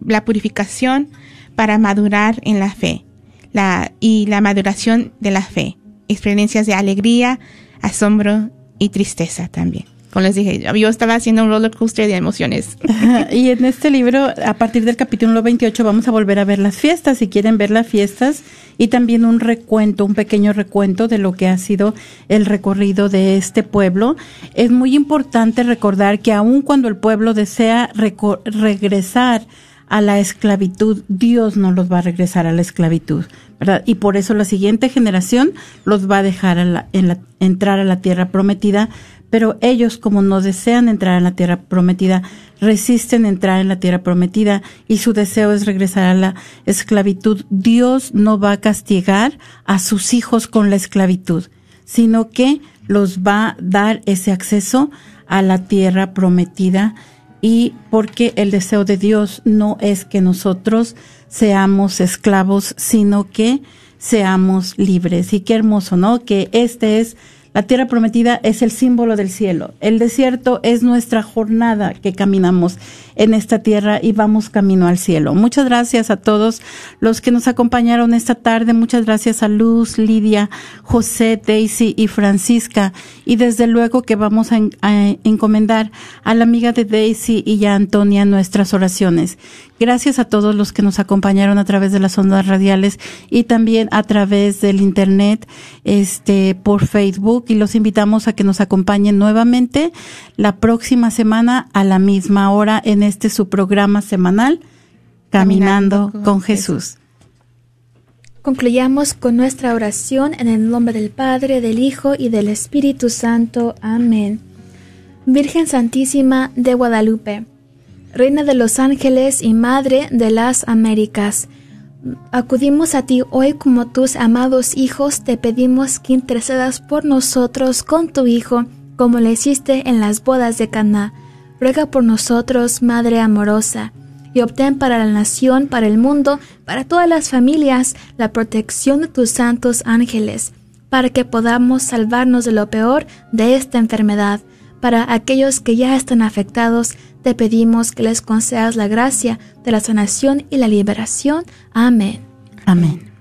la purificación para madurar en la fe la, y la maduración de la fe. Experiencias de alegría, asombro y tristeza también. Como les dije, yo estaba haciendo un roller coaster de emociones. <laughs> y en este libro, a partir del capítulo 28, vamos a volver a ver las fiestas, si quieren ver las fiestas, y también un recuento, un pequeño recuento de lo que ha sido el recorrido de este pueblo. Es muy importante recordar que aun cuando el pueblo desea regresar a la esclavitud, Dios no los va a regresar a la esclavitud, ¿verdad? Y por eso la siguiente generación los va a dejar a la- en la- entrar a la tierra prometida, pero ellos como no desean entrar en la tierra prometida, resisten entrar en la tierra prometida y su deseo es regresar a la esclavitud. Dios no va a castigar a sus hijos con la esclavitud, sino que los va a dar ese acceso a la tierra prometida y porque el deseo de Dios no es que nosotros seamos esclavos, sino que seamos libres. Y qué hermoso, ¿no? Que este es La tierra prometida es el símbolo del cielo. El desierto es nuestra jornada que caminamos en esta tierra y vamos camino al cielo. Muchas gracias a todos los que nos acompañaron esta tarde. Muchas gracias a Luz, Lidia, José, Daisy y Francisca. Y desde luego que vamos a, encomendar a la amiga de Daisy y a Antonia nuestras oraciones. Gracias a todos los que nos acompañaron a través de las ondas radiales y también a través del internet, este, por Facebook y los invitamos a que nos acompañen nuevamente la próxima semana a la misma hora en este su programa semanal, Caminando, con, Jesús. Concluyamos con nuestra oración en el nombre del Padre, del Hijo y del Espíritu Santo. Amén. Virgen Santísima de Guadalupe, Reina de los ángeles y Madre de las Américas, acudimos a ti hoy como tus amados hijos, te pedimos que intercedas por nosotros con tu Hijo, como le hiciste en las bodas de Caná. Ruega por nosotros, Madre amorosa, y obtén para la nación, para el mundo, para todas las familias, la protección de tus santos ángeles, para que podamos salvarnos de lo peor de esta enfermedad. Para aquellos que ya están afectados, te pedimos que les concedas la gracia de la sanación y la liberación. Amén. Amén.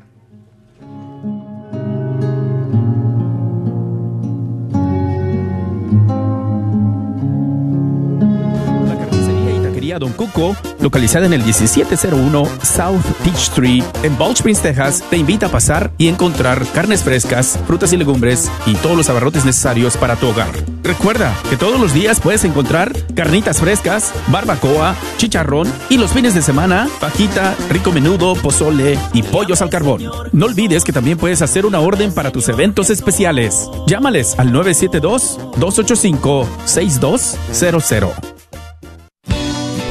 Don Cuco, localizada en el 1701 South Peach Street en Balch Springs, Texas, te invita a pasar y encontrar carnes frescas, frutas y legumbres y todos los abarrotes necesarios para tu hogar. Recuerda que todos los días puedes encontrar carnitas frescas, barbacoa, chicharrón y los fines de semana, fajita, rico menudo, pozole y pollos al carbón. No olvides que también puedes hacer una orden para tus eventos especiales. Llámales al 972 285 6200.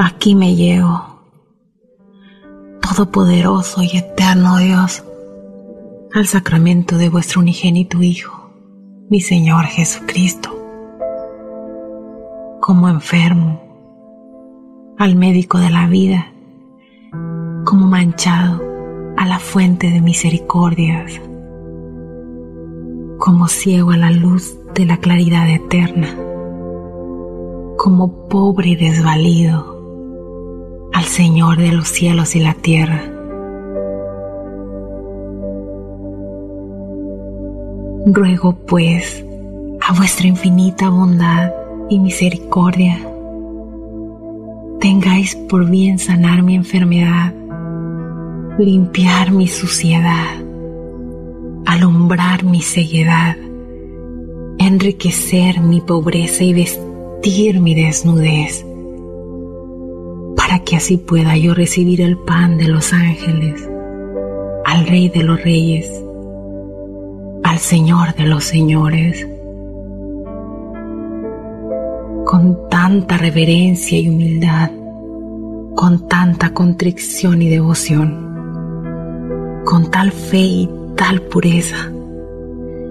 Aquí me llevo, Todopoderoso y eterno Dios, al sacramento de vuestro unigénito Hijo, mi Señor Jesucristo, como enfermo, al médico de la vida, como manchado a la fuente de misericordias, como ciego a la luz de la claridad eterna, como pobre y desvalido al Señor de los cielos y la tierra. Ruego pues a vuestra infinita bondad y misericordia, tengáis por bien sanar mi enfermedad, limpiar mi suciedad, alumbrar mi ceguedad, enriquecer mi pobreza y vestir mi desnudez para que así pueda yo recibir el pan de los ángeles, al Rey de los Reyes, al Señor de los Señores. Con tanta reverencia y humildad, con tanta contrición y devoción, con tal fe y tal pureza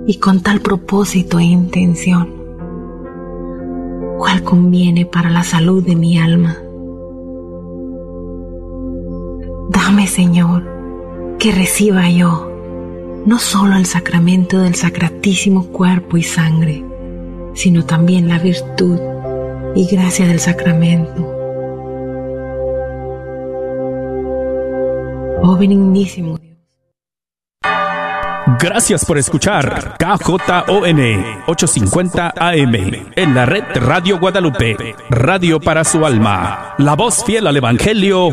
y con tal propósito e intención, cual conviene para la salud de mi alma. Dame, Señor, que reciba yo no solo el sacramento del sacratísimo cuerpo y sangre, sino también la virtud y gracia del sacramento. Oh benignísimo Dios. Gracias por escuchar KJON 850 AM en la red Radio Guadalupe, radio para su alma, la voz fiel al Evangelio